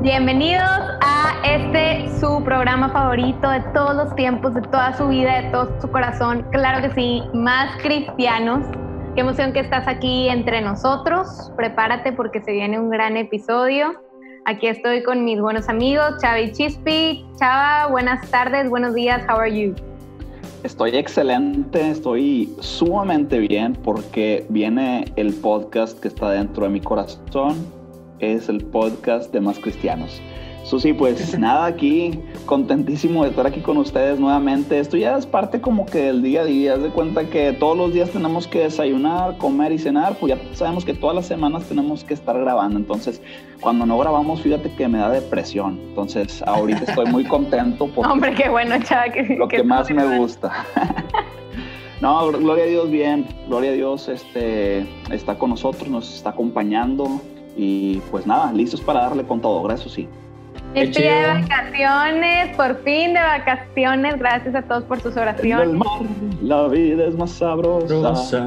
Bienvenidos a este su programa favorito de todos los tiempos, de toda su vida, de todo su corazón. Claro que sí, más cristianos. Qué emoción que estás aquí entre nosotros. Prepárate porque se viene un gran episodio. Aquí estoy con mis buenos amigos, Chava y Chispi. Chava, buenas tardes, buenos días, how are you? Estoy excelente, estoy sumamente bien porque viene el podcast que está dentro de mi corazón es el podcast de Más Cristianos. Susi, pues nada, aquí contentísimo de estar aquí con ustedes nuevamente. Esto ya es parte como que del día a día. Haz de cuenta que todos los días tenemos que desayunar, comer y cenar. Pues ya sabemos que todas las semanas tenemos que estar grabando. Entonces, cuando no grabamos, fíjate que me da depresión. Entonces, ahorita estoy muy contento. Porque Hombre, qué bueno, chava. Que, lo que, más me gusta. no, gloria a Dios, bien. Gloria a Dios, este, está con nosotros, nos está acompañando. Y pues nada, listos para darle con todo, gracias sí. Día de vacaciones, por fin de vacaciones, gracias a todos por sus oraciones. la vida es más sabrosa.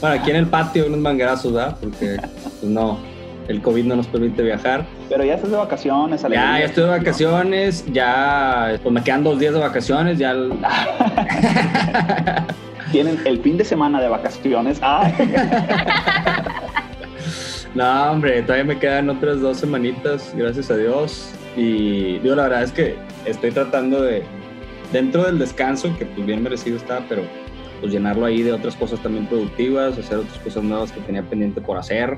Bueno, aquí en el patio unos manguerazos, ¿verdad? Porque pues no, el COVID no nos permite viajar. Pero ya estás de vacaciones, Ya, ya estoy de vacaciones, ya pues me quedan dos días de vacaciones, ya... Tienen el fin de semana de vacaciones. No, hombre, todavía me quedan otras dos semanitas, gracias a Dios. Y digo, la verdad es que estoy tratando de, dentro del descanso, que pues bien merecido está, pero pues llenarlo ahí de otras cosas también productivas, hacer otras cosas nuevas que tenía pendiente por hacer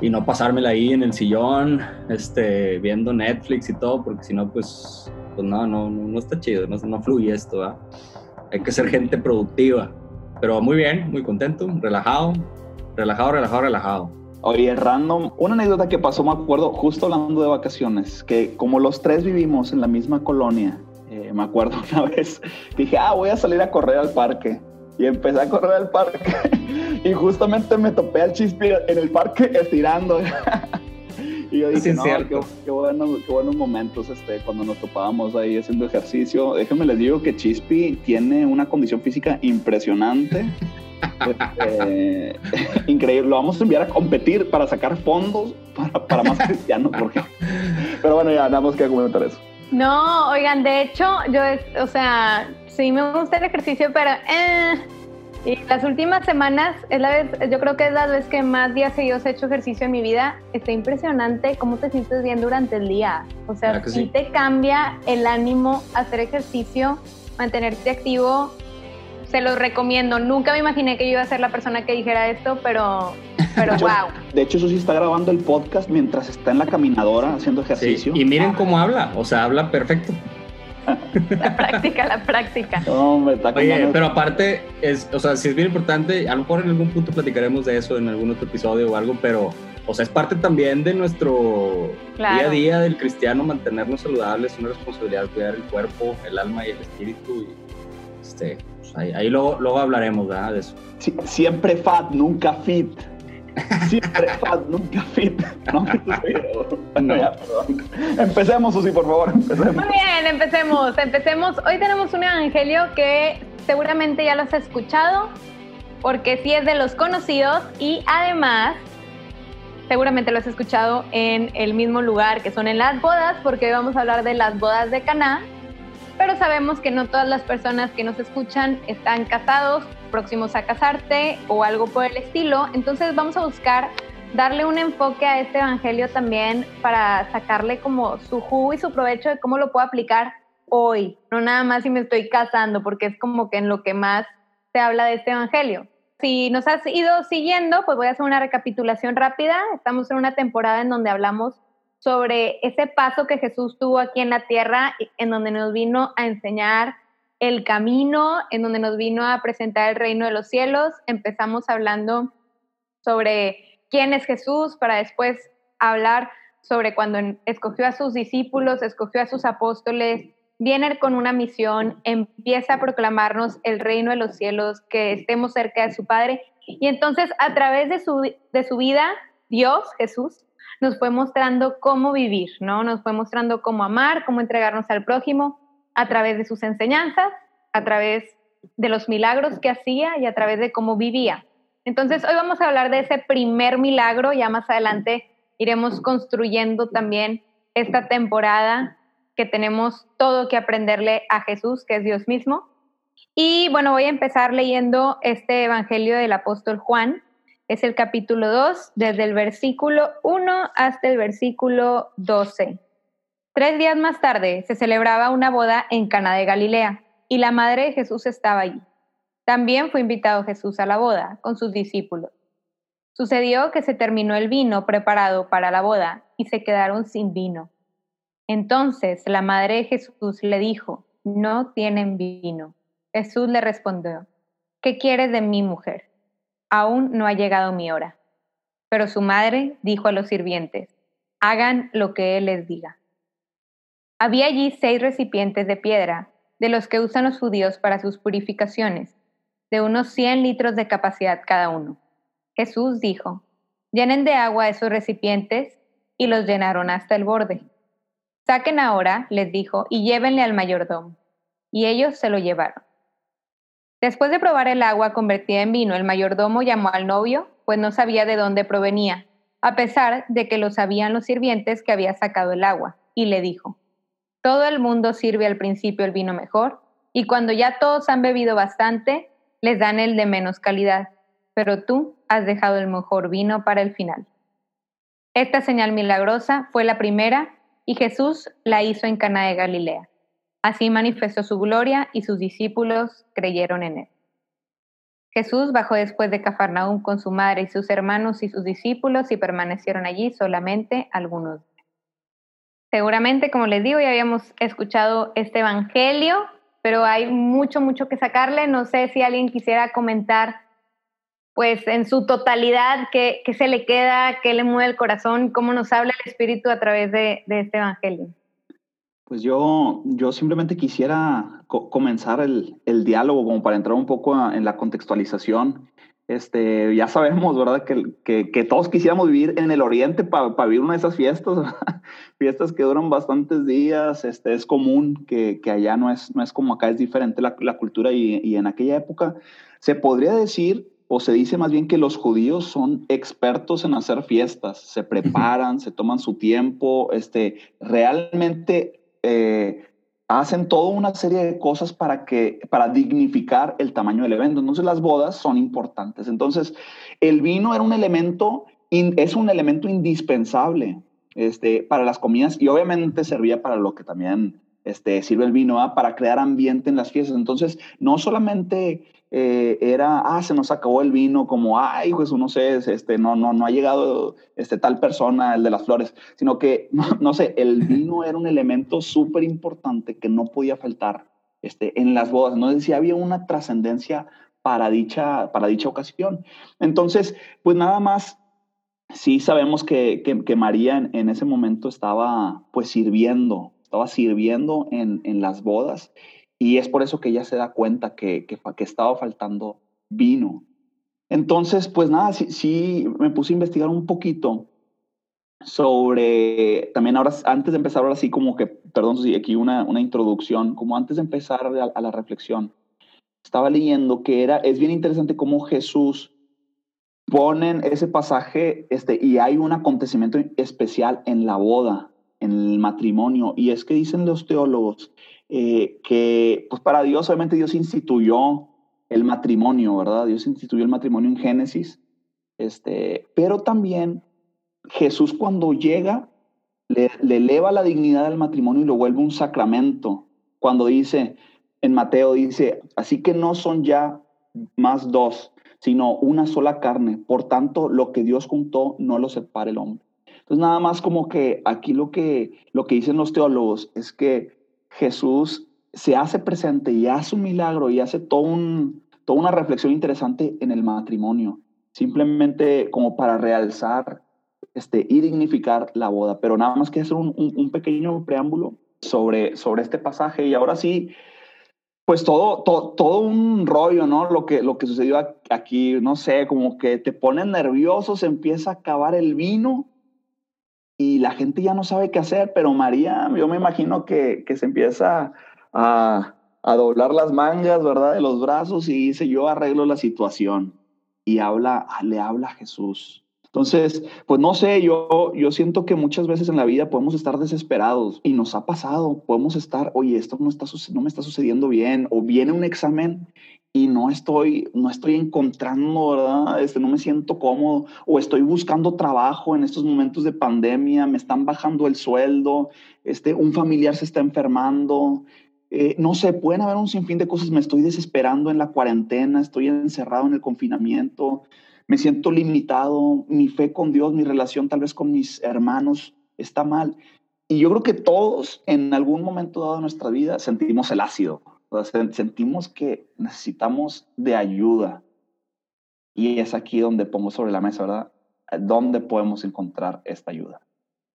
y no pasármela ahí en el sillón, este, viendo Netflix y todo, porque si no, pues, pues no, no, no, está chido, no, no fluye esto, ¿verdad? Hay que ser gente productiva, pero muy bien, muy contento, relajado, relajado, relajado, relajado. Oye, random, una anécdota que pasó, me acuerdo, justo hablando de vacaciones, que como los tres vivimos en la misma colonia, eh, me acuerdo una vez, dije, ah, voy a salir a correr al parque. Y empecé a correr al parque y justamente me topé al chispi en el parque estirando. y yo dije, no, qué, qué, buenos momentos este, cuando nos topábamos ahí haciendo ejercicio. Déjenme les digo que Chispi tiene una condición física impresionante. Este, increíble. Lo vamos a enviar a competir para sacar fondos para, más cristianos. Porque... Pero bueno, ya nada más que comentar eso. No, oigan, de hecho, yo, o sea, sí me gusta el ejercicio, pero eh, y las últimas semanas es la vez, yo creo que es la vez que más días seguidos he hecho ejercicio en mi vida. Está impresionante cómo te sientes bien durante el día. O sea, sí te cambia el ánimo hacer ejercicio, mantenerte activo se los recomiendo. Nunca me imaginé que yo iba a ser la persona que dijera esto, pero, pero wow. De hecho, eso sí está grabando el podcast mientras está en la caminadora haciendo ejercicio. y miren cómo habla, o sea, habla perfecto. La práctica, la práctica. Oye, pero aparte, es, o sea, sí es bien importante, a lo mejor en algún punto platicaremos de eso en algún otro episodio o algo, pero, o sea, es parte también de nuestro día a día del cristiano mantenernos saludables, una responsabilidad cuidar el cuerpo, el alma y el espíritu. Y, este, ahí, luego, luego, hablaremos de eso. siempre fat, nunca fit. Siempre fat, nunca fit. No, Empecemos, Susi, por favor. Empecemos. Muy bien, empecemos. Empecemos. Hoy tenemos un evangelio que seguramente ya lo has escuchado, porque sí es de los conocidos y además seguramente lo has escuchado en el mismo lugar que son en las bodas, porque hoy vamos a hablar de las bodas de Caná pero sabemos que no todas las personas que nos escuchan están casados, próximos a casarte o algo por el estilo. Entonces vamos a buscar darle un enfoque a este evangelio también para sacarle como su jugo y su provecho de cómo lo puedo aplicar hoy, no nada más si me estoy casando, porque es como que en lo que más te habla de este Evangelio. Si nos has ido siguiendo, pues voy a hacer una recapitulación rápida. Estamos en una temporada en donde hablamos sobre ese paso que Jesús tuvo aquí en la tierra, en donde nos vino a enseñar el camino, en donde nos vino a presentar el reino de los cielos. Empezamos hablando sobre quién es Jesús para después hablar sobre cuando escogió a sus discípulos, escogió a sus apóstoles, viene con una misión, empieza a proclamarnos el reino de los cielos, que estemos cerca de su Padre. Y entonces a través de su, de su vida, Dios, Jesús, nos fue mostrando cómo vivir, ¿no? Nos fue mostrando cómo amar, cómo entregarnos al prójimo a través de sus enseñanzas, a través de los milagros que hacía y a través de cómo vivía. Entonces, hoy vamos a hablar de ese primer milagro, ya más adelante iremos construyendo también esta temporada que tenemos todo que aprenderle a Jesús, que es Dios mismo. Y bueno, voy a empezar leyendo este Evangelio del apóstol Juan. Es el capítulo 2, desde el versículo 1 hasta el versículo 12. Tres días más tarde se celebraba una boda en Cana de Galilea y la madre de Jesús estaba allí. También fue invitado Jesús a la boda con sus discípulos. Sucedió que se terminó el vino preparado para la boda y se quedaron sin vino. Entonces la madre de Jesús le dijo, no tienen vino. Jesús le respondió, ¿qué quieres de mi mujer? Aún no ha llegado mi hora. Pero su madre dijo a los sirvientes, hagan lo que él les diga. Había allí seis recipientes de piedra, de los que usan los judíos para sus purificaciones, de unos 100 litros de capacidad cada uno. Jesús dijo, llenen de agua esos recipientes, y los llenaron hasta el borde. Saquen ahora, les dijo, y llévenle al mayordomo. Y ellos se lo llevaron. Después de probar el agua convertida en vino, el mayordomo llamó al novio, pues no sabía de dónde provenía, a pesar de que lo sabían los sirvientes que había sacado el agua, y le dijo, Todo el mundo sirve al principio el vino mejor, y cuando ya todos han bebido bastante, les dan el de menos calidad, pero tú has dejado el mejor vino para el final. Esta señal milagrosa fue la primera y Jesús la hizo en Cana de Galilea. Así manifestó su gloria y sus discípulos creyeron en él. Jesús bajó después de Cafarnaúm con su madre y sus hermanos y sus discípulos y permanecieron allí solamente algunos días. Seguramente, como les digo, ya habíamos escuchado este evangelio, pero hay mucho, mucho que sacarle. No sé si alguien quisiera comentar pues en su totalidad, qué, se le queda, qué le mueve el corazón, cómo nos habla el Espíritu a través de, este Evangelio. Pues yo, yo simplemente quisiera comenzar el, diálogo como para entrar un poco en la contextualización. Este, ya sabemos, ¿verdad? Que, que, todos quisiéramos vivir en el oriente para vivir una de esas fiestas, fiestas que duran bastantes días. Este, es común que, que, allá no es, no es como acá, es diferente la, la cultura y, y en aquella época se podría decir o se dice más bien que los judíos son expertos en hacer fiestas, se preparan, se toman su tiempo, este, realmente eh, hacen toda una serie de cosas para, que, para dignificar el tamaño del evento. Entonces las bodas son importantes. Entonces el vino era un elemento, es un elemento indispensable este, para las comidas y obviamente servía para lo que también este, sirve el vino, para crear ambiente en las fiestas. Entonces no solamente eh, era, ah, se nos acabó el vino, como, ay, pues no sé, este, no, no, no ha llegado este, tal persona, el de las flores, sino que, no, sé, el vino era un elemento súper importante que no podía faltar este, en las bodas, no decía, había una trascendencia para dicha, para dicha ocasión. Entonces, pues nada más, sí sabemos que, que, María en, en, ese momento estaba pues sirviendo, estaba sirviendo en, en las bodas y es por eso que ella se da cuenta que, que, estaba faltando vino. Entonces, pues nada, sí, sí, me puse a investigar un poquito sobre, también ahora, antes de empezar ahora sí como que, perdón, sí, aquí una, una introducción, como antes de empezar a, la reflexión, estaba leyendo que era, es bien interesante cómo Jesús ponen ese pasaje este, y hay un acontecimiento especial en la boda, en el matrimonio, y es que dicen los teólogos eh, que pues para Dios, obviamente Dios instituyó el matrimonio, ¿verdad? Dios instituyó el matrimonio en Génesis, este, pero también Jesús cuando llega le, eleva la dignidad al matrimonio y lo vuelve un sacramento. Cuando dice, en Mateo dice, así que no son ya más dos, sino una sola carne. Por tanto, lo que Dios juntó no lo separa el hombre. Entonces, nada más como que aquí lo que, lo que dicen los teólogos es que Jesús se hace presente y hace un milagro y hace todo un, toda una reflexión interesante en el matrimonio, simplemente como para realzar este, y dignificar la boda. Pero nada más que hacer un, un, pequeño preámbulo sobre, sobre este pasaje y ahora sí, pues todo, todo, todo, un rollo, ¿no? Lo que, lo que sucedió aquí, no sé, como que te ponen nervioso, se empieza a acabar el vino y la gente ya no sabe qué hacer, pero María, yo me imagino que, que se empieza a, a doblar las mangas, ¿verdad? De los brazos y dice, yo arreglo la situación. Y habla, le habla a Jesús. Entonces, pues no sé, yo, yo siento que muchas veces en la vida podemos estar desesperados y nos ha pasado, podemos estar, oye, esto no, está, no me está sucediendo bien, o viene un examen y no estoy, no estoy encontrando, ¿verdad? Este, no me siento cómodo, o estoy buscando trabajo en estos momentos de pandemia, me están bajando el sueldo, este, un familiar se está enfermando, eh, no sé, pueden haber un sinfín de cosas. Me estoy desesperando en la cuarentena, estoy encerrado en el confinamiento, me siento limitado, mi fe con Dios, mi relación tal vez con mis hermanos está mal. Y yo creo que todos en algún momento dado de nuestra vida sentimos el ácido, sentimos que necesitamos de ayuda. Y es aquí donde pongo sobre la mesa, ¿verdad? ¿Dónde podemos encontrar esta ayuda?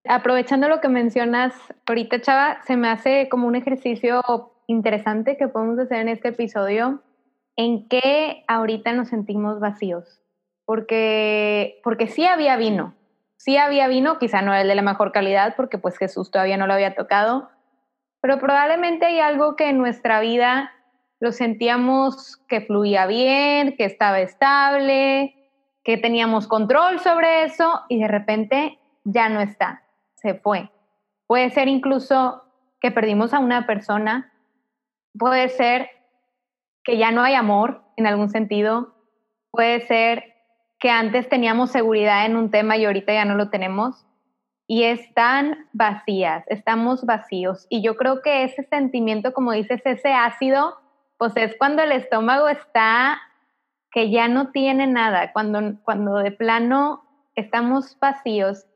aprovechando lo que mencionas ahorita, Chava, se me hace como un ejercicio interesante que podemos hacer en este episodio. ¿En qué ahorita nos sentimos vacíos? Porque, porque sí había vino, sí había vino, quizá no el de la mejor calidad, porque pues Jesús todavía no lo había tocado, pero probablemente hay algo que en nuestra vida lo sentíamos que fluía bien, que estaba estable, que teníamos control sobre eso y de repente ya no está se fue. Puede ser incluso que perdimos a una persona, puede ser que ya no hay amor en algún sentido, puede ser que antes teníamos seguridad en un tema y ahorita ya no lo tenemos y están vacías, estamos vacíos. Y yo creo que ese sentimiento, como dices, ese ácido, pues es cuando el estómago está que ya no tiene nada, cuando, cuando de plano estamos vacíos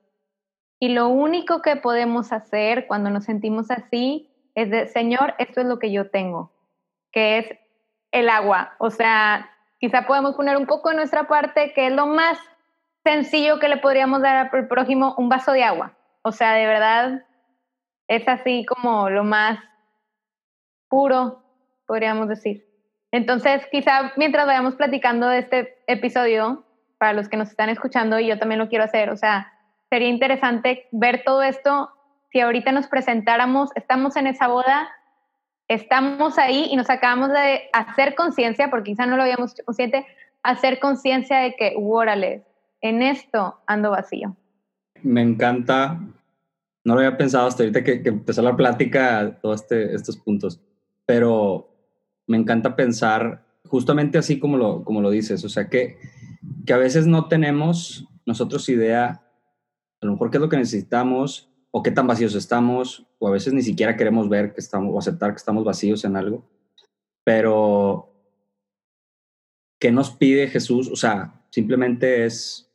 y lo único que podemos hacer cuando nos sentimos así es de, Señor, esto es lo que yo tengo, que es el agua. O sea, quizá podemos poner un poco de nuestra parte, que es lo más sencillo que le podríamos dar al prójimo, un vaso de agua. O sea, de verdad, es así como lo más puro, podríamos decir. Entonces, quizá mientras vayamos platicando de este episodio, para los que nos están escuchando, y yo también lo quiero hacer, o sea, sería interesante ver todo esto. Si ahorita nos presentáramos, estamos en esa boda, estamos ahí y nos acabamos de hacer conciencia, porque quizá no lo habíamos hecho consciente, hacer conciencia de que, órale, en esto ando vacío. Me encanta, no lo había pensado hasta ahorita que, empezó la plática, todos este, estos puntos, pero me encanta pensar justamente así como lo, como lo dices, o sea, que, que a veces no tenemos nosotros idea a lo mejor qué es lo que necesitamos o qué tan vacíos estamos, o a veces ni siquiera queremos ver que estamos o aceptar que estamos vacíos en algo. Pero, ¿qué nos pide Jesús? O sea, simplemente es,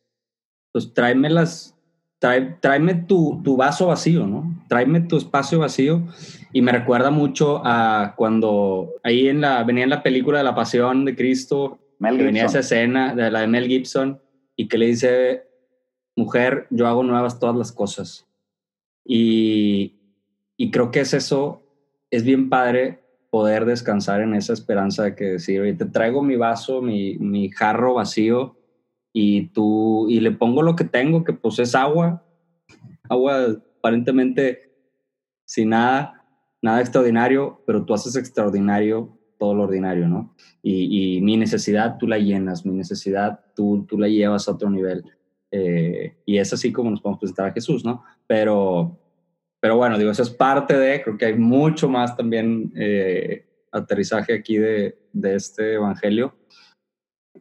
pues tráeme las, tráeme tu, tu vaso vacío, ¿no? Tráeme tu espacio vacío. Y me recuerda mucho a cuando ahí en la, venía en la película de la Pasión de Cristo, venía esa escena de la de Mel Gibson y que le dice mujer, yo hago nuevas todas las cosas. Y, y creo que es eso, es bien padre poder descansar en esa esperanza de que decir, oye, te traigo mi vaso, mi, mi jarro vacío y tú, y le pongo lo que tengo, que pues es agua, agua aparentemente sin nada, nada extraordinario, pero tú haces extraordinario todo lo ordinario, ¿no? Y, y mi necesidad tú la llenas, mi necesidad tú, tú la llevas a otro nivel. Eh, y es así como nos podemos presentar a Jesús, ¿no? Pero, pero bueno, digo, eso es parte de, creo que hay mucho más también eh, aterrizaje aquí de, de, este Evangelio.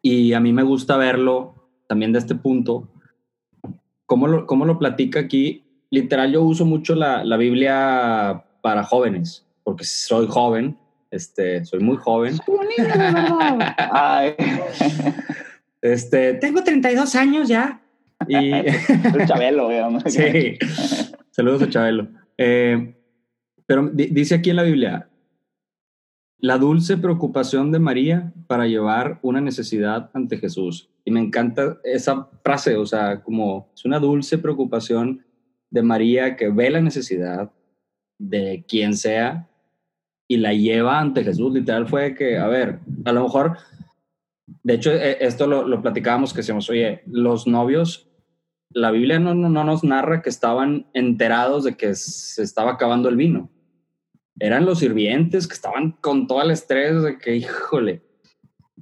Y a mí me gusta verlo también de este punto. ¿Cómo lo, cómo lo platica aquí? Literal, yo uso mucho la, la Biblia para jóvenes, porque soy joven, Este, soy muy joven. Ay. Este, tengo 32 años ya. Y... El Chabelo, digamos. sí. Saludos a Chabelo. Eh, pero di- dice aquí en la Biblia, la dulce preocupación de María para llevar una necesidad ante Jesús. Y me encanta esa frase, o sea, como es una dulce preocupación de María que ve la necesidad de quien sea y la lleva ante Jesús. Literal fue que, a ver, a lo mejor, de hecho, eh, esto lo, lo platicábamos que decíamos, oye, los novios, la Biblia no, no, no nos narra que estaban enterados de que se estaba acabando el vino. Eran los sirvientes que estaban con todo el estrés de que, híjole,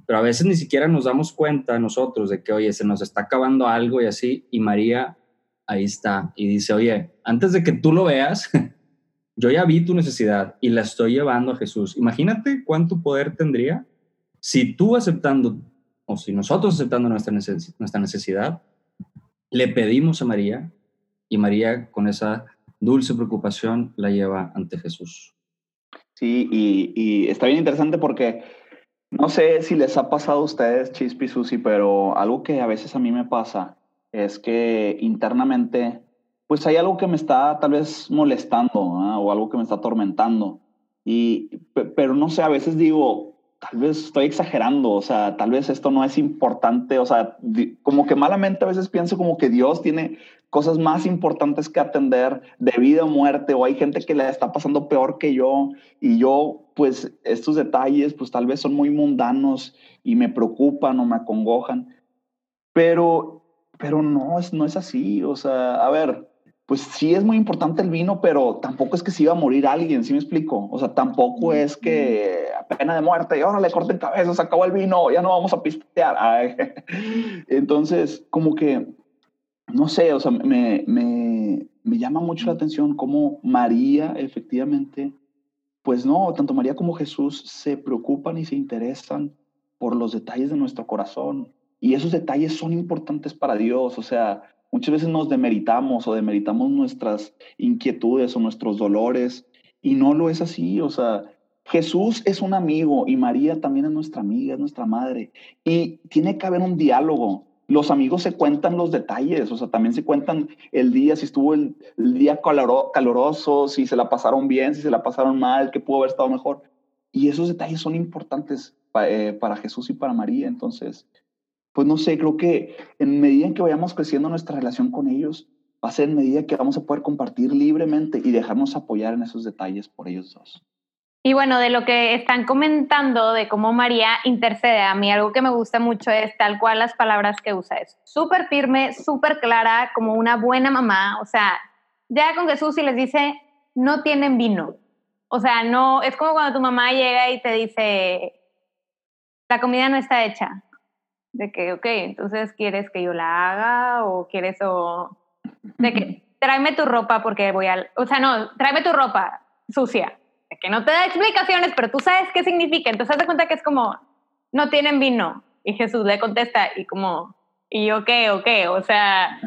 pero a veces ni siquiera nos damos cuenta nosotros de que, oye, se nos está acabando algo y así, y María ahí está y dice, oye, antes de que tú lo veas, yo ya vi tu necesidad y la estoy llevando a Jesús. Imagínate cuánto poder tendría si tú aceptando, o si nosotros aceptando nuestra, neces nuestra necesidad, le pedimos a María y María con esa dulce preocupación la lleva ante Jesús. Sí, y, está bien interesante porque no sé si les ha pasado a ustedes, Chispi Susi, pero algo que a veces a mí me pasa es que internamente, pues hay algo que me está tal vez molestando o algo que me está atormentando. Y, pe- pero no sé, a veces digo, tal vez estoy exagerando, o sea, tal vez esto no es importante, o sea, como que malamente a veces pienso como que Dios tiene cosas más importantes que atender de vida o muerte, o hay gente que le está pasando peor que yo, y yo, pues, estos detalles, pues tal vez son muy mundanos y me preocupan o me acongojan, pero, pero no, no es así, o sea, a ver, pues sí es muy importante el vino, pero tampoco es que se iba a morir alguien, ¿sí me explico? O sea, tampoco es que a pena de muerte, y ahora le corten cabezas, se acabó el vino, ya no vamos a pistear. Ay. Entonces, como que, no sé, o sea, me, me, me llama mucho la atención cómo María, efectivamente, pues no, tanto María como Jesús se preocupan y se interesan por los detalles de nuestro corazón. Y esos detalles son importantes para Dios, o sea, muchas veces nos demeritamos o demeritamos nuestras inquietudes o nuestros dolores y no lo es así, o sea, Jesús es un amigo y María también es nuestra amiga, es nuestra madre y tiene que haber un diálogo. Los amigos se cuentan los detalles, o sea, también se cuentan el día, si estuvo el, día caloro, caloroso, si se la pasaron bien, si se la pasaron mal, qué pudo haber estado mejor. Y esos detalles son importantes eh, para Jesús y para María. Entonces, pues no sé, creo que en medida en que vayamos creciendo nuestra relación con ellos, va a ser en medida que vamos a poder compartir libremente y dejarnos apoyar en esos detalles por ellos dos. Y bueno, de lo que están comentando de cómo María intercede, a mí algo que me gusta mucho es tal cual las palabras que usa. Es súper firme, súper clara, como una buena mamá. O sea, ya con Jesús y les dice, no tienen vino. O sea, no, es como cuando tu mamá llega y te dice, la comida no está hecha. De que, ok, entonces quieres que yo la haga o quieres o... De que, tráeme tu ropa porque voy al... O sea, no, tráeme tu ropa sucia que no te da explicaciones, pero tú sabes qué significa. Entonces, haz de cuenta que es como, no tienen vino. Y Jesús le contesta, y como, ¿y yo qué, o qué? O sea,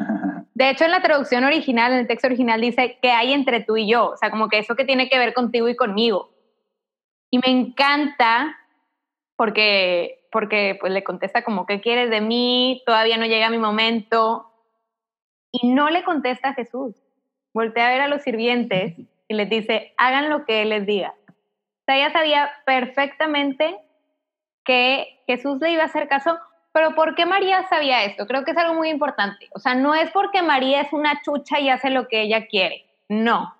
de hecho, en la traducción original, en el texto original, dice que hay entre tú y yo. O sea, como que eso que tiene que ver contigo y conmigo. Y me encanta porque, porque pues le contesta como, ¿qué quieres de mí? Todavía no llega mi momento. Y no le contesta a Jesús. Voltea a ver a los sirvientes y les dice, hagan lo que Él les diga. O sea, ella sabía perfectamente que Jesús le iba a hacer caso, pero ¿por qué María sabía esto? Creo que es algo muy importante. O sea, no es porque María es una chucha y hace lo que ella quiere. No.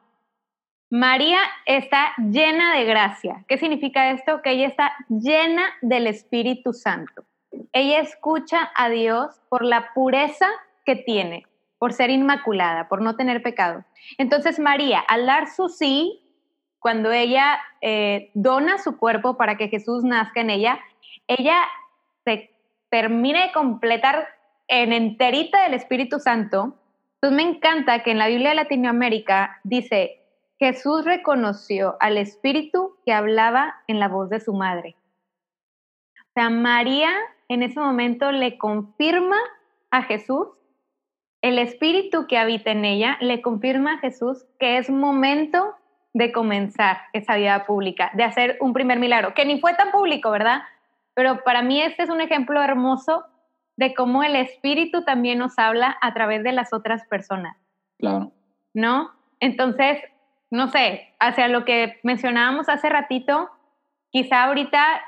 María está llena de gracia. ¿Qué significa esto? Que ella está llena del Espíritu Santo. Ella escucha a Dios por la pureza que tiene, por ser inmaculada, por no tener pecado. Entonces María, al dar su sí, cuando ella eh, dona su cuerpo para que Jesús nazca en ella, ella se termina de completar en enterita del Espíritu Santo. Entonces me encanta que en la Biblia de Latinoamérica dice, Jesús reconoció al Espíritu que hablaba en la voz de su madre. O sea, María en ese momento le confirma a Jesús el espíritu que habita en ella le confirma a Jesús que es momento de comenzar esa vida pública, de hacer un primer milagro, que ni fue tan público, ¿verdad? Pero para mí este es un ejemplo hermoso de cómo el Espíritu también nos habla a través de las otras personas. Claro. ¿No? Entonces, no sé, hacia lo que mencionábamos hace ratito, quizá ahorita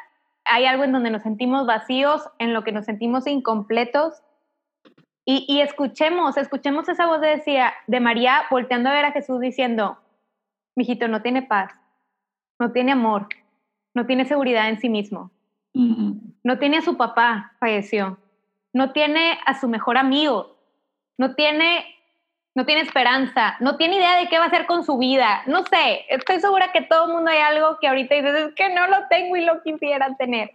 hay algo en donde nos sentimos vacíos, en lo que nos sentimos incompletos. Y, escuchemos, escuchemos esa voz de, decía, de María volteando a ver a Jesús diciendo, mijito, no tiene paz, no tiene amor, no tiene seguridad en sí mismo, no tiene a su papá, falleció, no tiene a su mejor amigo, no tiene no tiene esperanza, no tiene idea de qué va a hacer con su vida. No sé, estoy segura que todo el mundo hay algo que ahorita dices, es que no lo tengo y lo quisiera tener.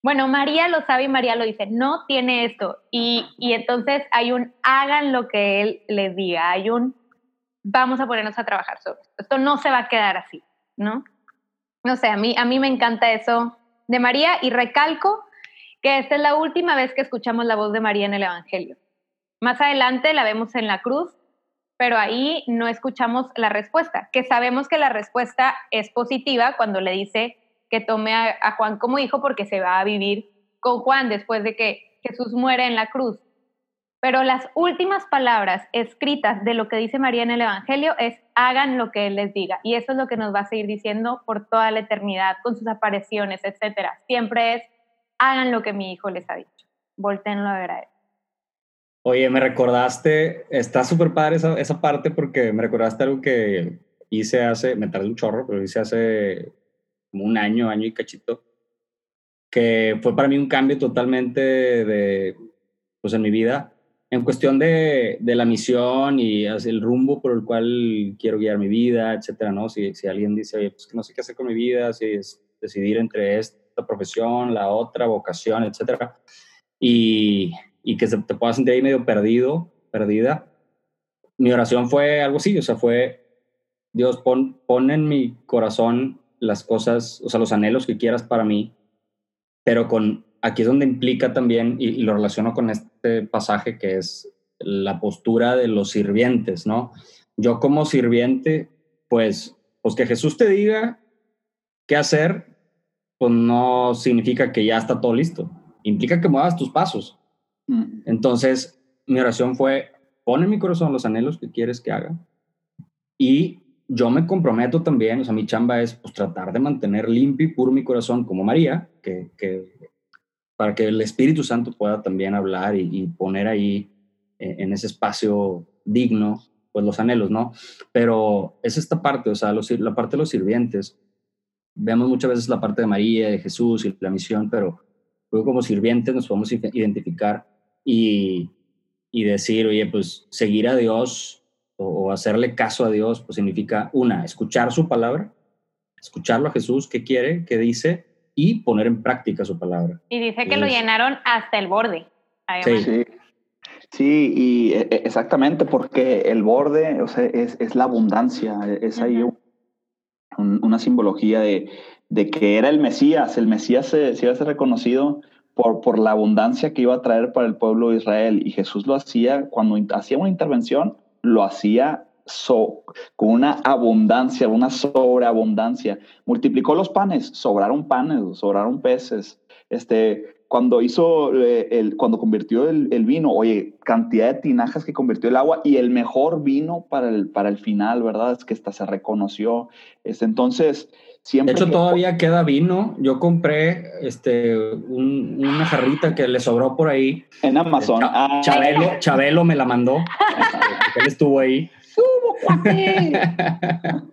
Bueno, María lo sabe y María lo dice, no tiene esto. Y, y entonces hay un, hagan lo que él les diga, hay un, vamos a ponernos a trabajar sobre esto. Esto no se va a quedar así, ¿no? No sé, a mí, a mí me encanta eso de María y recalco que esta es la última vez que escuchamos la voz de María en el Evangelio. Más adelante la vemos en la cruz, pero ahí no escuchamos la respuesta, que sabemos que la respuesta es positiva cuando le dice que tome a, Juan como hijo porque se va a vivir con Juan después de que Jesús muere en la cruz. Pero las últimas palabras escritas de lo que dice María en el Evangelio es hagan lo que Él les diga. Y eso es lo que nos va a seguir diciendo por toda la eternidad, con sus apariciones, etc. Siempre es hagan lo que mi hijo les ha dicho. Voltenlo a ver Él. Oye, me recordaste, está súper padre esa, esa, parte porque me recordaste algo que hice hace, me tardé un chorro, pero hice hace como un año, año y cachito, que fue para mí un cambio totalmente de, pues en mi vida, en cuestión de, de la misión y el rumbo por el cual quiero guiar mi vida, etcétera, ¿no? Si, si alguien dice, oye, pues que no sé qué hacer con mi vida, si es decidir entre esta profesión, la otra, vocación, etcétera. Y y que te puedas sentir ahí medio perdido, perdida. Mi oración fue algo así, o sea, fue, Dios, pon, pon en mi corazón las cosas, o sea, los anhelos que quieras para mí, pero con, aquí es donde implica también, y, y lo relaciono con este pasaje que es la postura de los sirvientes, ¿no? Yo como sirviente, pues, pues que Jesús te diga qué hacer, pues no significa que ya está todo listo. Implica que muevas tus pasos. Mm. Entonces, mi oración fue, pon en mi corazón los anhelos que quieres que haga y yo me comprometo también, o sea, mi chamba es pues, tratar de mantener limpio y puro mi corazón como María, que, para que el Espíritu Santo pueda también hablar y, poner ahí eh, en ese espacio digno, pues los anhelos, ¿no? Pero es esta parte, o sea, la parte de los sirvientes. Vemos muchas veces la parte de María, de Jesús y la misión, pero luego como sirvientes nos podemos identificar y, y decir, oye, pues seguir a Dios o, hacerle caso a Dios, pues significa, una, escuchar su palabra, escucharlo a Jesús, qué quiere, qué dice, y poner en práctica su palabra. Y dice que lo llenaron hasta el borde. Sí. sí. Sí, y e, e, exactamente, porque el borde o sea, es, es, la abundancia, es ahí una simbología de, de, que era el Mesías, el Mesías se, se iba a ser reconocido por, por la abundancia que iba a traer para el pueblo de Israel. Y Jesús lo hacía, cuando hacía una intervención, lo hacía con una abundancia, una sobreabundancia. Multiplicó los panes, sobraron panes, sobraron peces. Este, cuando hizo, eh, el, cuando convirtió el, vino, oye, cantidad de tinajas que convirtió el agua y el mejor vino para el, para el final, ¿verdad? Es que hasta se reconoció. Este, entonces, de hecho, todavía queda vino. Yo compré este, una jarrita que le sobró por ahí. En Amazon. Ah. Chabelo, Chabelo me la mandó. él estuvo ahí.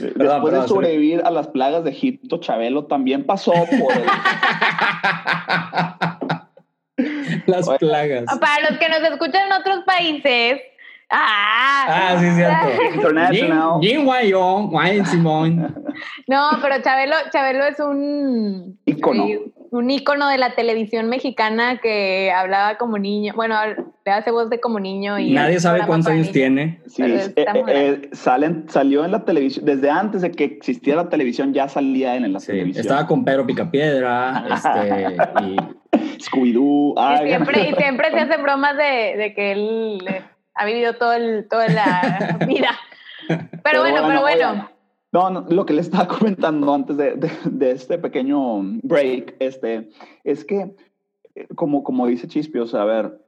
Después de sobrevivir a las plagas de Egipto, Chabelo también pasó por las plagas. Para los que nos escuchan en otros países, Ah, ah sí, cierto. International. Simón. No, pero Chabelo, Chabelo es un ícono. un ícono de la televisión mexicana que hablaba como niño. Bueno, le hace voz de como niño. y Nadie sabe cuántos años tiene. Sí, eh, eh, salen, salió en la televisión, desde antes de que existiera la televisión, ya salía en la televisión. Estaba con Pedro Picapiedra, este, y Scooby-Doo. Y siempre, y siempre se hacen bromas de, de que él ha vivido todo el, toda la vida. Pero, bueno, pero bueno. No, no, lo que le estaba comentando antes de, de, este pequeño break, este, es que, eh, como, como dice Chispio, o sea, a ver,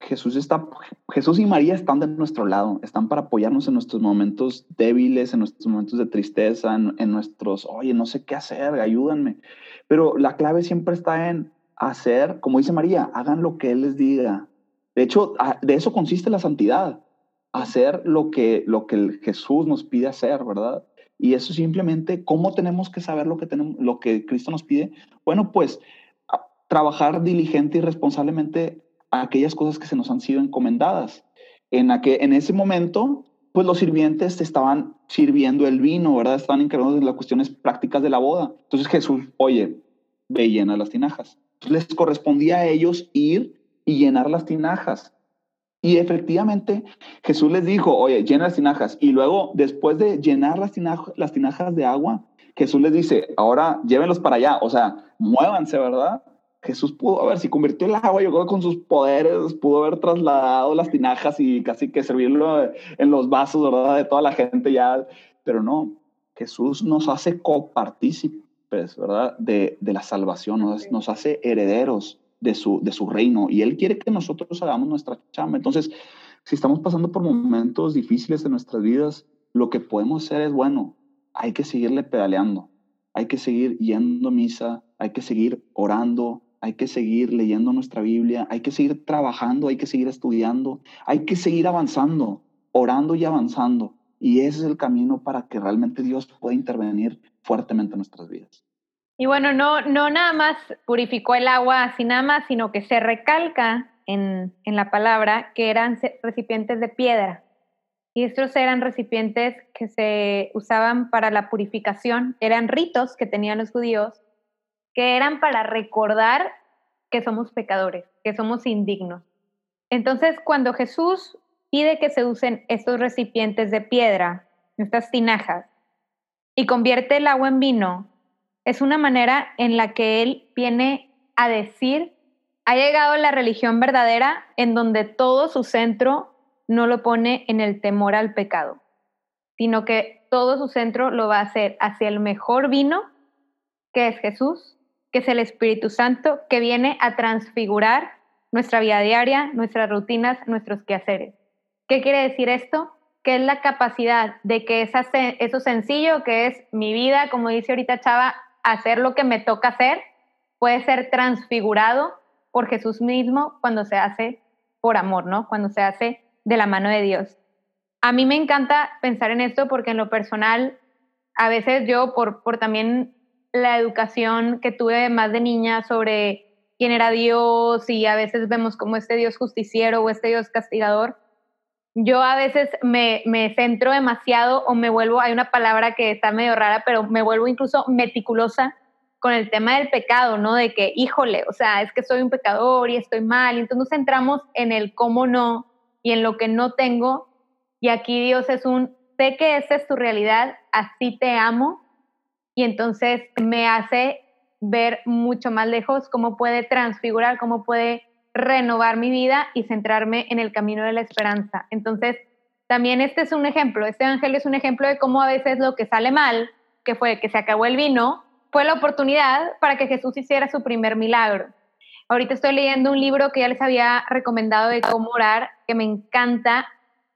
Jesús, está, Jesús y María están de nuestro lado, están para apoyarnos en nuestros momentos débiles, en nuestros momentos de tristeza, en, en nuestros, oye, no sé qué hacer, ayúdanme. Pero la clave siempre está en hacer, como dice María, hagan lo que Él les diga. De hecho, de eso consiste la santidad, hacer lo que, lo que Jesús nos pide hacer, ¿verdad? Y eso simplemente, ¿cómo tenemos que saber lo que, tenemos, lo que Cristo nos pide? Bueno, pues trabajar diligente y responsablemente aquellas cosas que se nos han sido encomendadas. En, en ese momento, pues los sirvientes estaban sirviendo el vino, ¿verdad? Estaban encargados de las cuestiones prácticas de la boda. Entonces Jesús, oye, ve llena las tinajas. les correspondía a ellos ir y llenar las tinajas. Y efectivamente Jesús les dijo, oye, llena las tinajas. Y luego, después de llenar las, tinajas, las tinajas de agua, Jesús les dice, ahora llévenlos para allá. O sea, muévanse, ¿verdad? Jesús pudo, a ver, si convirtió el agua, yo creo que con sus poderes pudo haber trasladado las tinajas y casi que servirlo en los vasos, ¿verdad? De toda la gente ya. Pero no, Jesús nos hace copartícipes, ¿verdad? De, de la salvación, nos, nos hace herederos de su, de su reino y Él quiere que nosotros hagamos nuestra chamba. Entonces, si estamos pasando por momentos difíciles en nuestras vidas, lo que podemos hacer es, bueno, hay que seguirle pedaleando, hay que seguir yendo a misa, hay que seguir orando, hay que seguir leyendo nuestra Biblia, hay que seguir trabajando, hay que seguir estudiando, hay que seguir avanzando, orando y avanzando. Y ese es el camino para que realmente Dios pueda intervenir fuertemente en nuestras vidas. Y bueno, no, no nada más purificó el agua así nada más, sino que se recalca en, en la palabra que eran recipientes de piedra. Y estos eran recipientes que se usaban para la purificación, eran ritos que tenían los judíos que eran para recordar que somos pecadores, que somos indignos. Entonces, cuando Jesús pide que se usen estos recipientes de piedra, estas tinajas, y convierte el agua en vino, es una manera en la que Él viene a decir, ha llegado la religión verdadera en donde todo su centro no lo pone en el temor al pecado, sino que todo su centro lo va a hacer hacia el mejor vino, que es Jesús, que es el Espíritu Santo, que viene a transfigurar nuestra vida diaria, nuestras rutinas, nuestros quehaceres. ¿Qué quiere decir esto? Que es la capacidad de que esa, eso sencillo, que es mi vida, como dice ahorita Chava, hacer lo que me toca hacer, puede ser transfigurado por Jesús mismo cuando se hace por amor, ¿no? Cuando se hace de la mano de Dios. A mí me encanta pensar en esto porque en lo personal, a veces yo, por, por también la educación que tuve más de niña sobre quién era Dios y a veces vemos como este Dios justiciero o este Dios castigador. Yo a veces me, me centro demasiado o me vuelvo, hay una palabra que está medio rara, pero me vuelvo incluso meticulosa con el tema del pecado, ¿no? De que, híjole, o sea, es que soy un pecador y estoy mal. Y entonces nos centramos en el cómo no y en lo que no tengo. Y aquí Dios es un, sé que esa es tu realidad, así te amo y entonces me hace ver mucho más lejos cómo puede transfigurar, cómo puede renovar mi vida y centrarme en el camino de la esperanza. Entonces, también este es un ejemplo, este evangelio es un ejemplo de cómo a veces lo que sale mal, que fue que se acabó el vino, fue la oportunidad para que Jesús hiciera su primer milagro. Ahorita estoy leyendo un libro que ya les había recomendado de cómo orar, que me encanta,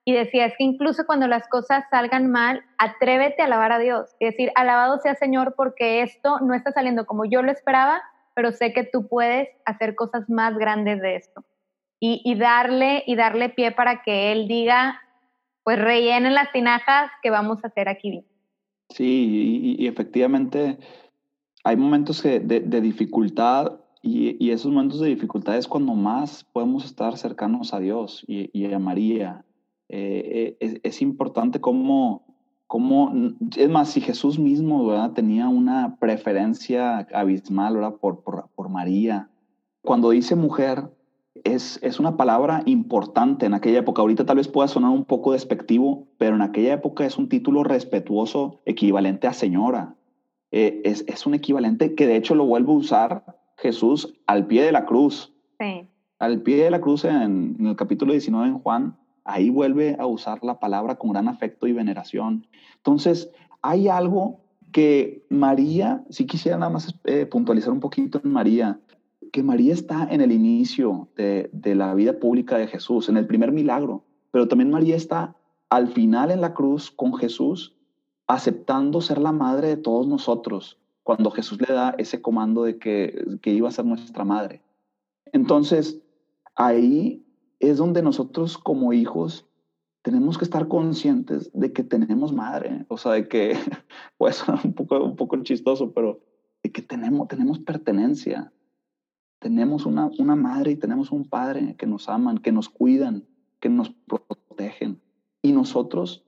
y decía, es que incluso cuando las cosas salgan mal, atrévete a alabar a Dios. Es decir, alabado sea Señor porque esto no está saliendo como yo lo esperaba, pero sé que tú puedes hacer cosas más grandes de esto. Y, darle, y darle pie para que Él diga, pues rellenen las tinajas que vamos a hacer aquí. Sí, y, efectivamente hay momentos de, dificultad y, esos momentos de dificultad es cuando más podemos estar cercanos a Dios y, y a María eh, es, es, importante cómo, cómo, es más, si Jesús mismo ¿verdad? tenía una preferencia abismal ¿verdad? Por, por, por María. Cuando dice mujer, es, es, una palabra importante en aquella época. Ahorita tal vez pueda sonar un poco despectivo, pero en aquella época es un título respetuoso equivalente a señora. Eh, es, es, un equivalente que de hecho lo vuelve a usar Jesús al pie de la cruz. Sí. Al pie de la cruz en, en el capítulo 19 en Juan, ahí vuelve a usar la palabra con gran afecto y veneración. Entonces, hay algo que María, si quisiera nada más eh, puntualizar un poquito en María, que María está en el inicio de, de la vida pública de Jesús, en el primer milagro, pero también María está al final en la cruz con Jesús, aceptando ser la madre de todos nosotros, cuando Jesús le da ese comando de que, que iba a ser nuestra madre. Entonces, ahí es donde nosotros como hijos tenemos que estar conscientes de que tenemos madre, o sea, de que, pues, un poco, un poco chistoso, pero de que tenemos, tenemos pertenencia. Tenemos una, una madre y tenemos un padre que nos aman, que nos cuidan, que nos protegen. Y nosotros,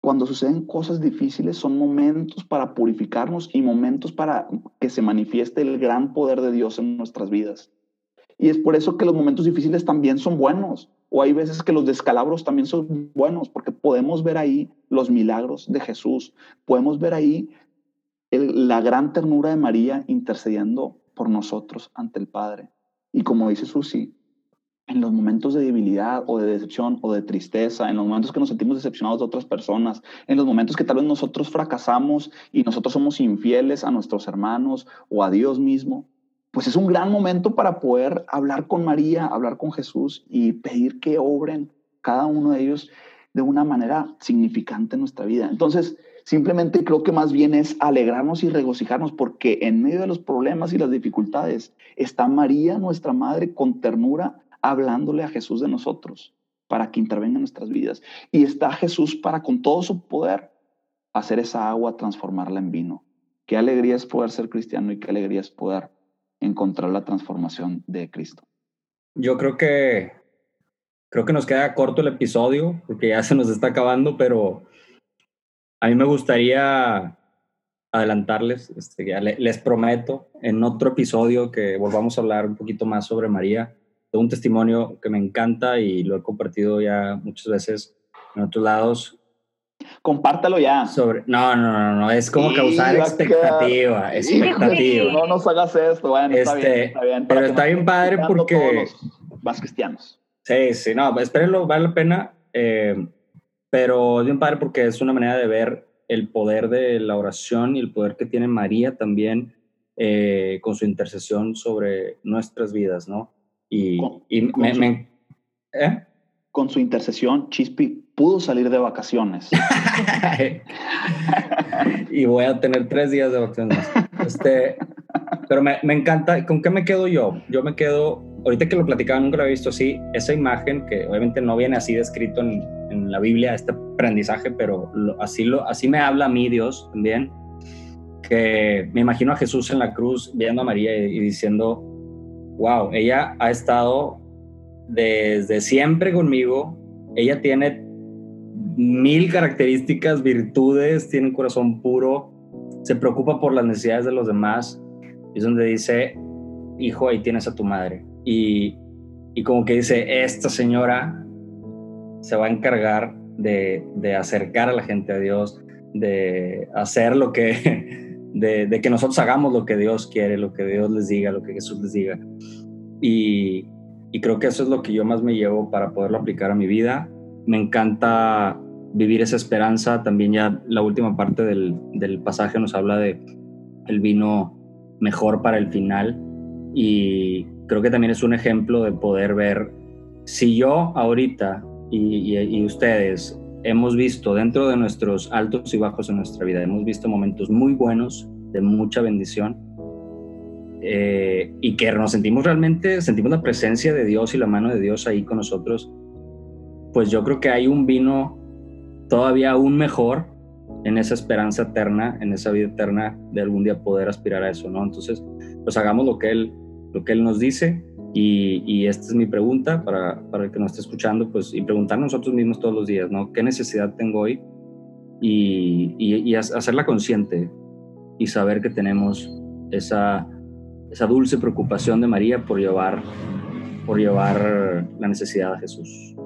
cuando suceden cosas difíciles, son momentos para purificarnos y momentos para que se manifieste el gran poder de Dios en nuestras vidas. Y es por eso que los momentos difíciles también son buenos. O hay veces que los descalabros también son buenos, porque podemos ver ahí los milagros de Jesús. Podemos ver ahí la gran ternura de María intercediendo por nosotros ante el Padre. Y como dice Susi, en los momentos de debilidad o de decepción o de tristeza, en los momentos que nos sentimos decepcionados de otras personas, en los momentos que tal vez nosotros fracasamos y nosotros somos infieles a nuestros hermanos o a Dios mismo, pues es un gran momento para poder hablar con María, hablar con Jesús y pedir que obren cada uno de ellos de una manera significante en nuestra vida. Entonces, simplemente creo que más bien es alegrarnos y regocijarnos porque en medio de los problemas y las dificultades está María, nuestra madre, con ternura, hablándole a Jesús de nosotros para que intervenga en nuestras vidas. Y está Jesús para con todo su poder hacer esa agua, transformarla en vino. Qué alegría es poder ser cristiano y qué alegría es poder encontrar la transformación de Cristo. Yo creo que creo que nos queda corto el episodio porque ya se nos está acabando, pero a mí me gustaría adelantarles, este, les prometo en otro episodio que volvamos a hablar un poquito más sobre María, de un testimonio que me encanta y lo he compartido ya muchas veces en otros lados, compártalo ya. Sobre, no, no, no, no, es como causar expectativa, expectativa. No nos hagas esto, bueno, está bien, este, está bien. Pero está bien padre porque... más cristianos. Sí, sí, no, espérenlo, vale la pena, eh, pero es bien padre porque es una manera de ver el poder de la oración y el poder que tiene María también eh, con su intercesión sobre nuestras vidas, ¿no? Y, y me, ¿eh? con su intercesión, Chispi pudo salir de vacaciones. y voy a tener tres días de vacaciones. Este, pero me, me, encanta, ¿con qué me quedo yo? Yo me quedo, ahorita que lo platicaba, nunca lo había visto así, esa imagen que obviamente no viene así descrito en, en la Biblia, este aprendizaje, pero así, lo, así me habla a mí Dios también, que me imagino a Jesús en la cruz viendo a María y, y diciendo, wow, ella ha estado desde siempre conmigo. Ella tiene mil características, virtudes, tiene un corazón puro, se preocupa por las necesidades de los demás. Es donde dice, hijo, ahí tienes a tu madre. Y, y como que dice, esta señora se va a encargar de, de, acercar a la gente a Dios, de hacer lo que, de, que nosotros hagamos lo que Dios quiere, lo que Dios les diga, lo que Jesús les diga. Y, y creo que eso es lo que yo más me llevo para poderlo aplicar a mi vida. Me encanta vivir esa esperanza. También ya la última parte del, del pasaje nos habla de el vino mejor para el final. Y creo que también es un ejemplo de poder ver si yo ahorita y, ustedes hemos visto dentro de nuestros altos y bajos en nuestra vida, hemos visto momentos muy buenos, de mucha bendición, eh, y que nos sentimos realmente, sentimos la presencia de Dios y la mano de Dios ahí con nosotros, pues yo creo que hay un vino todavía aún mejor en esa esperanza eterna, en esa vida eterna de algún día poder aspirar a eso, ¿no? Entonces, pues hagamos lo que Él, lo que él nos dice y, esta es mi pregunta para, para, el que nos esté escuchando, pues y preguntarnos nosotros mismos todos los días, ¿no? ¿Qué necesidad tengo hoy? Y, y, y hacerla consciente y saber que tenemos esa esa dulce preocupación de María por llevar, por llevar la necesidad a Jesús.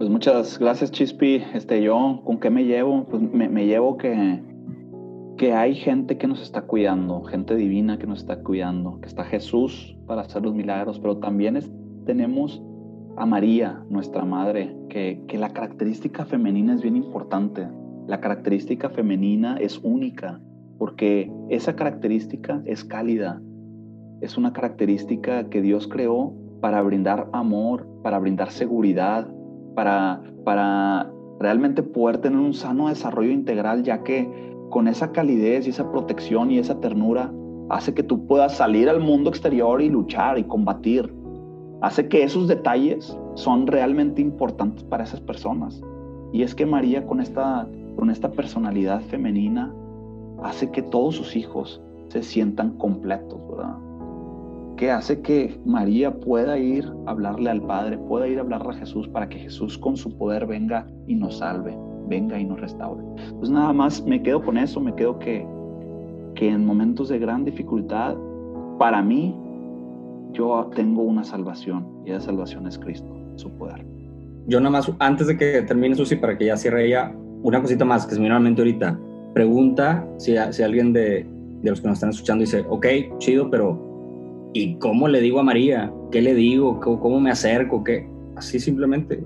Pues muchas gracias, Chispi. Este, yo, ¿con qué me llevo? Pues me, me llevo que, que hay gente que nos está cuidando, gente divina que nos está cuidando, que está Jesús para hacer los milagros, pero también tenemos a María, nuestra madre, que, que la característica femenina es bien importante. La característica femenina es única, porque esa característica es cálida. Es una característica que Dios creó para brindar amor, para brindar seguridad, para, para realmente poder tener un sano desarrollo integral, ya que con esa calidez y esa protección y esa ternura hace que tú puedas salir al mundo exterior y luchar y combatir. Hace que esos detalles son realmente importantes para esas personas. Y es que María con esta, con esta personalidad femenina hace que todos sus hijos se sientan completos, ¿verdad? Que hace que María pueda ir a hablarle al Padre, pueda ir a hablarle a Jesús para que Jesús con su poder venga y nos salve, venga y nos restaure. Pues nada más me quedo con eso, me quedo que, que en momentos de gran dificultad, para mí, yo tengo una salvación y esa salvación es Cristo, su poder. Yo nada más, antes de que termine Susi, para que ya cierre ella, una cosita más que se me vino a mente ahorita. Pregunta si, si alguien de, de los que nos están escuchando dice, ok, chido, pero ¿y cómo le digo a María? ¿Qué le digo? ¿Cómo, me acerco? ¿Qué? Así simplemente,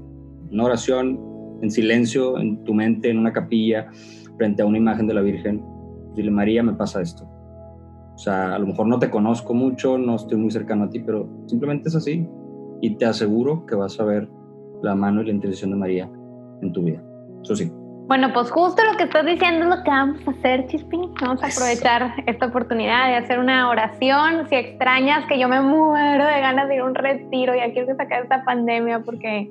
una oración en silencio, en tu mente, en una capilla, frente a una imagen de la Virgen. Dile, María, me pasa esto. O sea, a lo mejor no te conozco mucho, no estoy muy cercano a ti, pero simplemente es así. Y te aseguro que vas a ver la mano y la intercesión de María en tu vida. Eso sí. Bueno, pues justo lo que estás diciendo es lo que vamos a hacer, Chispín. Vamos a aprovechar esta oportunidad de hacer una oración. Si extrañas que yo me muero de ganas de ir a un retiro, ya quiero sacar esta pandemia porque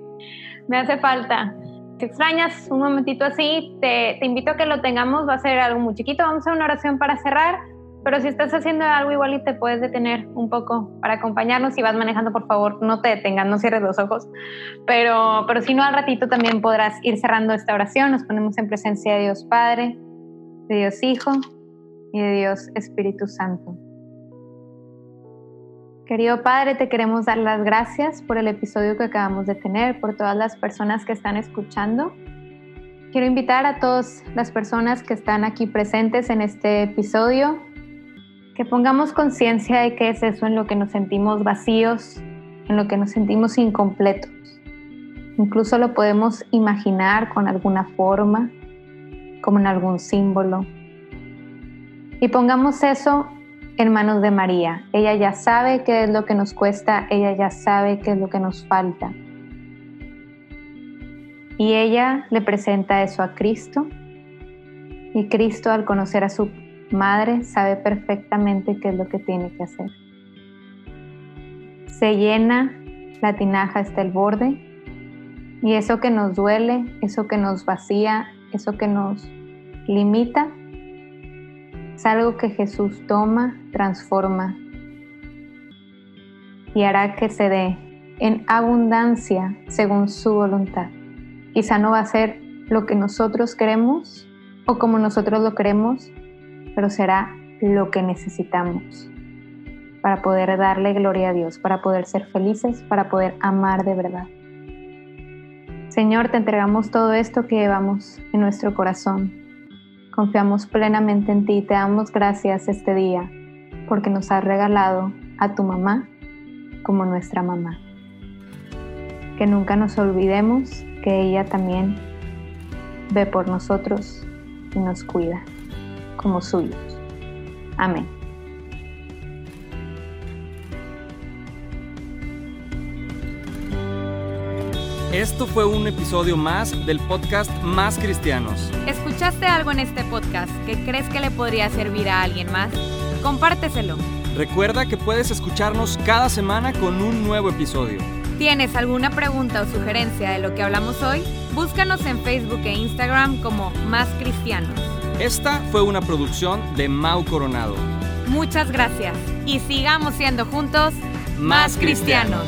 me hace falta. Si extrañas un momentito así, te, te invito a que lo tengamos. Va a ser algo muy chiquito. Vamos a hacer una oración para cerrar pero si estás haciendo algo igual y te puedes detener un poco para acompañarnos, si vas manejando, por favor, no te detengas, no cierres los ojos. Pero, pero si no, al ratito también podrás ir cerrando esta oración. Nos ponemos en presencia de Dios Padre, de Dios Hijo y de Dios Espíritu Santo. Querido Padre, te queremos dar las gracias por el episodio que acabamos de tener, por todas las personas que están escuchando. Quiero invitar a todas las personas que están aquí presentes en este episodio que pongamos conciencia de qué es eso en lo que nos sentimos vacíos, en lo que nos sentimos incompletos. Incluso lo podemos imaginar con alguna forma, como en algún símbolo. Y pongamos eso en manos de María. Ella ya sabe qué es lo que nos cuesta, ella ya sabe qué es lo que nos falta. Y ella le presenta eso a Cristo. Y Cristo al conocer a su madre sabe perfectamente qué es lo que tiene que hacer. Se llena la tinaja hasta el borde y eso que nos duele, eso que nos vacía, eso que nos limita, es algo que Jesús toma, transforma y hará que se dé en abundancia según su voluntad. Quizá no va a ser lo que nosotros queremos o como nosotros lo queremos, pero será lo que necesitamos para poder darle gloria a Dios, para poder ser felices, para poder amar de verdad. Señor, te entregamos todo esto que llevamos en nuestro corazón. Confiamos plenamente en ti y te damos gracias este día porque nos has regalado a tu mamá como nuestra mamá. Que nunca nos olvidemos que ella también ve por nosotros y nos cuida como suyos. Amén. Esto fue un episodio más del podcast Más Cristianos. ¿Escuchaste algo en este podcast que crees que le podría servir a alguien más? Compárteselo. Recuerda que puedes escucharnos cada semana con un nuevo episodio. ¿Tienes alguna pregunta o sugerencia de lo que hablamos hoy? Búscanos en Facebook e Instagram como Más Cristianos. Esta fue una producción de Mau Coronado. Muchas gracias y sigamos siendo juntos más cristianos.